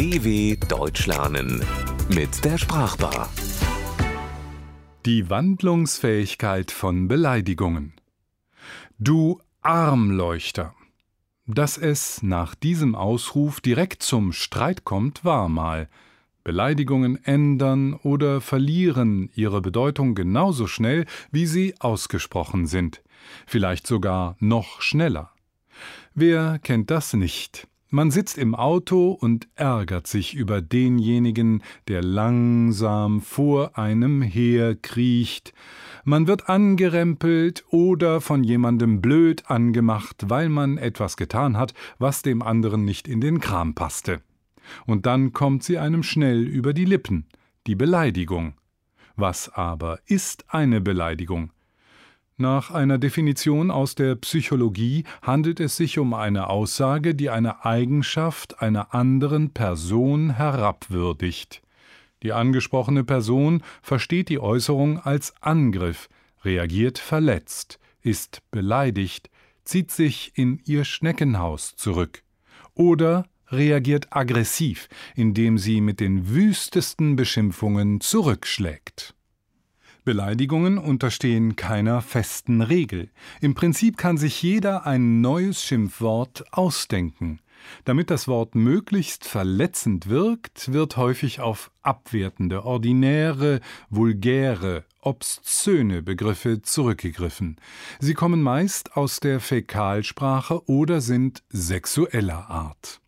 DW Deutsch lernen mit der Sprachbar. Die Wandlungsfähigkeit von Beleidigungen. Du Armleuchter. Dass es nach diesem Ausruf direkt zum Streit kommt, war mal. Beleidigungen ändern oder verlieren ihre Bedeutung genauso schnell, wie sie ausgesprochen sind, vielleicht sogar noch schneller. Wer kennt das nicht? Man sitzt im Auto und ärgert sich über denjenigen, der langsam vor einem herkriecht. Man wird angerempelt oder von jemandem blöd angemacht, weil man etwas getan hat, was dem anderen nicht in den Kram passte. Und dann kommt sie einem schnell über die Lippen, die Beleidigung. Was aber ist eine Beleidigung? Nach einer Definition aus der Psychologie handelt es sich um eine Aussage, die eine Eigenschaft einer anderen Person herabwürdigt. Die angesprochene Person versteht die Äußerung als Angriff, reagiert verletzt, ist beleidigt, zieht sich in ihr Schneckenhaus zurück oder reagiert aggressiv, indem sie mit den wüstesten Beschimpfungen zurückschlägt. Beleidigungen unterstehen keiner festen Regel. Im Prinzip kann sich jeder ein neues Schimpfwort ausdenken. Damit das Wort möglichst verletzend wirkt, wird häufig auf abwertende, ordinäre, vulgäre, obszöne Begriffe zurückgegriffen. Sie kommen meist aus der Fäkalsprache oder sind sexueller Art.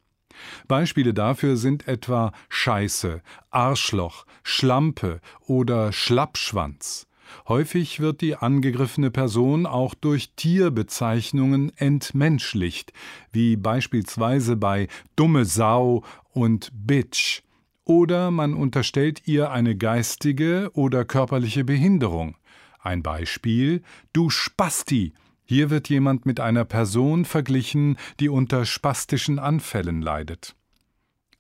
Beispiele dafür sind etwa Scheiße, Arschloch, Schlampe oder Schlappschwanz. Häufig wird die angegriffene Person auch durch Tierbezeichnungen entmenschlicht, wie beispielsweise bei dumme Sau und Bitch. Oder man unterstellt ihr eine geistige oder körperliche Behinderung. Ein Beispiel Du Spasti hier wird jemand mit einer Person verglichen, die unter spastischen Anfällen leidet.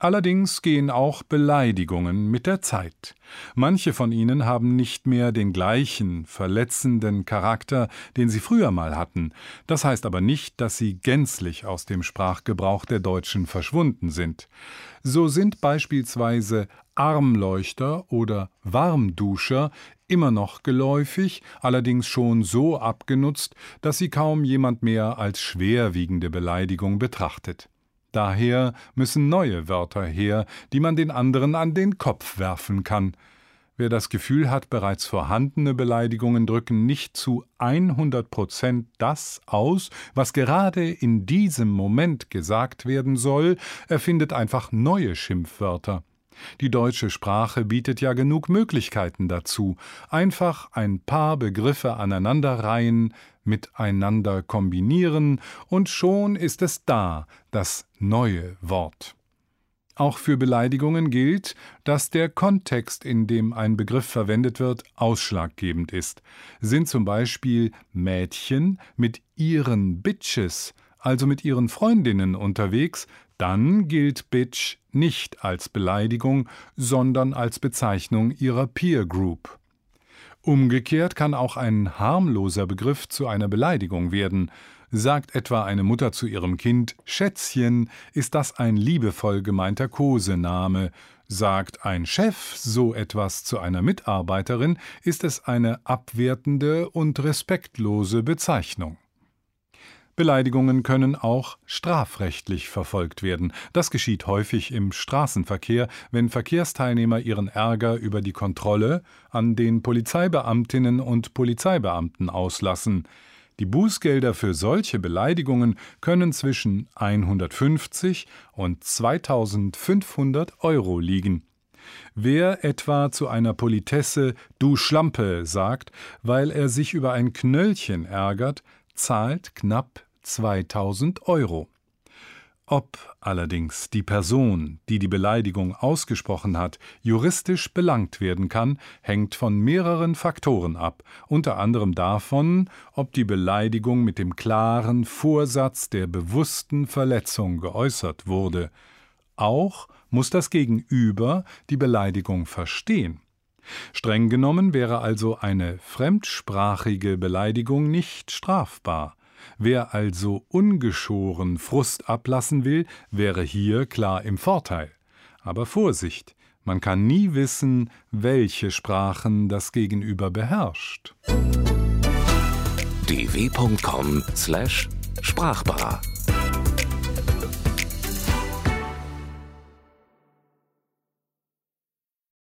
Allerdings gehen auch Beleidigungen mit der Zeit. Manche von ihnen haben nicht mehr den gleichen verletzenden Charakter, den sie früher mal hatten. Das heißt aber nicht, dass sie gänzlich aus dem Sprachgebrauch der Deutschen verschwunden sind. So sind beispielsweise Armleuchter oder Warmduscher immer noch geläufig, allerdings schon so abgenutzt, dass sie kaum jemand mehr als schwerwiegende Beleidigung betrachtet. Daher müssen neue Wörter her, die man den anderen an den Kopf werfen kann. Wer das Gefühl hat, bereits vorhandene Beleidigungen drücken nicht zu 100 Prozent das aus, was gerade in diesem Moment gesagt werden soll, erfindet einfach neue Schimpfwörter. Die deutsche Sprache bietet ja genug Möglichkeiten dazu. Einfach ein paar Begriffe aneinanderreihen, miteinander kombinieren, und schon ist es da, das neue Wort. Auch für Beleidigungen gilt, dass der Kontext, in dem ein Begriff verwendet wird, ausschlaggebend ist. Sind zum Beispiel Mädchen mit ihren Bitches, also mit ihren Freundinnen unterwegs, dann gilt Bitch nicht als Beleidigung, sondern als Bezeichnung ihrer Peer Group. Umgekehrt kann auch ein harmloser Begriff zu einer Beleidigung werden. Sagt etwa eine Mutter zu ihrem Kind Schätzchen, ist das ein liebevoll gemeinter Kosename. Sagt ein Chef so etwas zu einer Mitarbeiterin, ist es eine abwertende und respektlose Bezeichnung. Beleidigungen können auch strafrechtlich verfolgt werden. Das geschieht häufig im Straßenverkehr, wenn Verkehrsteilnehmer ihren Ärger über die Kontrolle an den Polizeibeamtinnen und Polizeibeamten auslassen. Die Bußgelder für solche Beleidigungen können zwischen 150 und 2500 Euro liegen. Wer etwa zu einer Politesse Du Schlampe sagt, weil er sich über ein Knöllchen ärgert, zahlt knapp 2000 Euro. Ob allerdings die Person, die die Beleidigung ausgesprochen hat, juristisch belangt werden kann, hängt von mehreren Faktoren ab, unter anderem davon, ob die Beleidigung mit dem klaren Vorsatz der bewussten Verletzung geäußert wurde. Auch muss das Gegenüber die Beleidigung verstehen. Streng genommen wäre also eine fremdsprachige Beleidigung nicht strafbar. Wer also ungeschoren Frust ablassen will, wäre hier klar im Vorteil. Aber Vorsicht, man kann nie wissen, welche Sprachen das Gegenüber beherrscht. dw.com/sprachbar